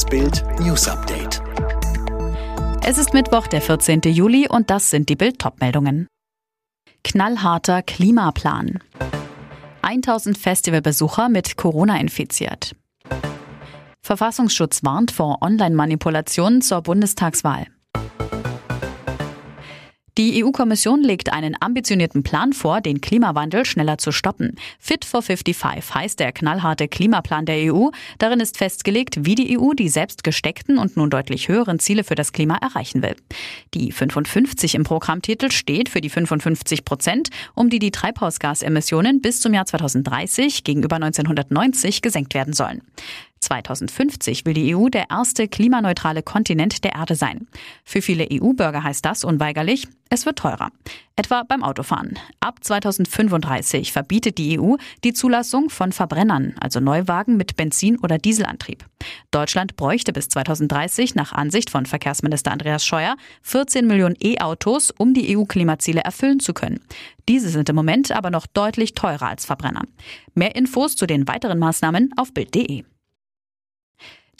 Das Bild News Update. Es ist Mittwoch, der 14. Juli und das sind die Bild-Top-Meldungen. Knallharter Klimaplan. 1000 Festivalbesucher mit Corona infiziert. Verfassungsschutz warnt vor Online-Manipulationen zur Bundestagswahl. Die EU-Kommission legt einen ambitionierten Plan vor, den Klimawandel schneller zu stoppen. Fit for 55 heißt der knallharte Klimaplan der EU. Darin ist festgelegt, wie die EU die selbst gesteckten und nun deutlich höheren Ziele für das Klima erreichen will. Die 55 im Programmtitel steht für die 55 Prozent, um die die Treibhausgasemissionen bis zum Jahr 2030 gegenüber 1990 gesenkt werden sollen. 2050 will die EU der erste klimaneutrale Kontinent der Erde sein. Für viele EU-Bürger heißt das unweigerlich, es wird teurer. Etwa beim Autofahren. Ab 2035 verbietet die EU die Zulassung von Verbrennern, also Neuwagen mit Benzin- oder Dieselantrieb. Deutschland bräuchte bis 2030 nach Ansicht von Verkehrsminister Andreas Scheuer 14 Millionen E-Autos, um die EU-Klimaziele erfüllen zu können. Diese sind im Moment aber noch deutlich teurer als Verbrenner. Mehr Infos zu den weiteren Maßnahmen auf Bild.de.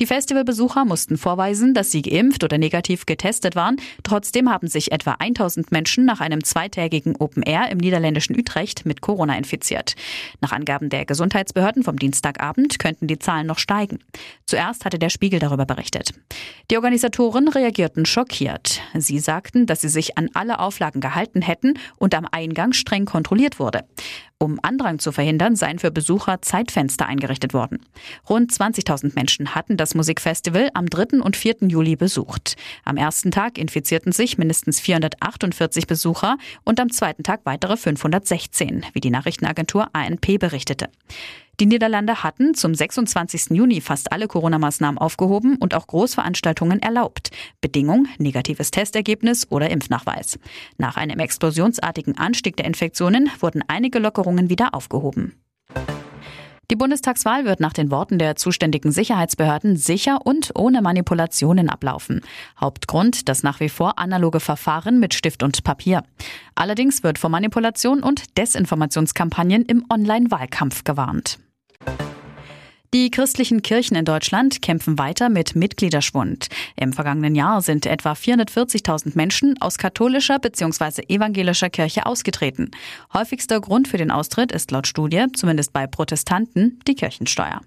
Die Festivalbesucher mussten vorweisen, dass sie geimpft oder negativ getestet waren. Trotzdem haben sich etwa 1000 Menschen nach einem zweitägigen Open Air im niederländischen Utrecht mit Corona infiziert. Nach Angaben der Gesundheitsbehörden vom Dienstagabend könnten die Zahlen noch steigen. Zuerst hatte der Spiegel darüber berichtet. Die Organisatoren reagierten schockiert. Sie sagten, dass sie sich an alle Auflagen gehalten hätten und am Eingang streng kontrolliert wurde. Um Andrang zu verhindern, seien für Besucher Zeitfenster eingerichtet worden. Rund 20.000 Menschen hatten das Musikfestival am 3. und 4. Juli besucht. Am ersten Tag infizierten sich mindestens 448 Besucher und am zweiten Tag weitere 516, wie die Nachrichtenagentur ANP berichtete. Die Niederlande hatten zum 26. Juni fast alle Corona-Maßnahmen aufgehoben und auch Großveranstaltungen erlaubt. Bedingung negatives Testergebnis oder Impfnachweis. Nach einem explosionsartigen Anstieg der Infektionen wurden einige Lockerungen wieder aufgehoben. Die Bundestagswahl wird nach den Worten der zuständigen Sicherheitsbehörden sicher und ohne Manipulationen ablaufen. Hauptgrund das nach wie vor analoge Verfahren mit Stift und Papier. Allerdings wird vor Manipulation und Desinformationskampagnen im Online-Wahlkampf gewarnt. Die christlichen Kirchen in Deutschland kämpfen weiter mit Mitgliederschwund. Im vergangenen Jahr sind etwa 440.000 Menschen aus katholischer bzw. evangelischer Kirche ausgetreten. Häufigster Grund für den Austritt ist laut Studie, zumindest bei Protestanten, die Kirchensteuer.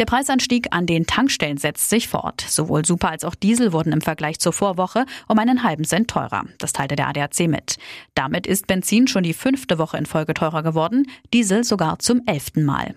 Der Preisanstieg an den Tankstellen setzt sich fort. Sowohl Super als auch Diesel wurden im Vergleich zur Vorwoche um einen halben Cent teurer. Das teilte der ADAC mit. Damit ist Benzin schon die fünfte Woche in Folge teurer geworden, Diesel sogar zum elften Mal.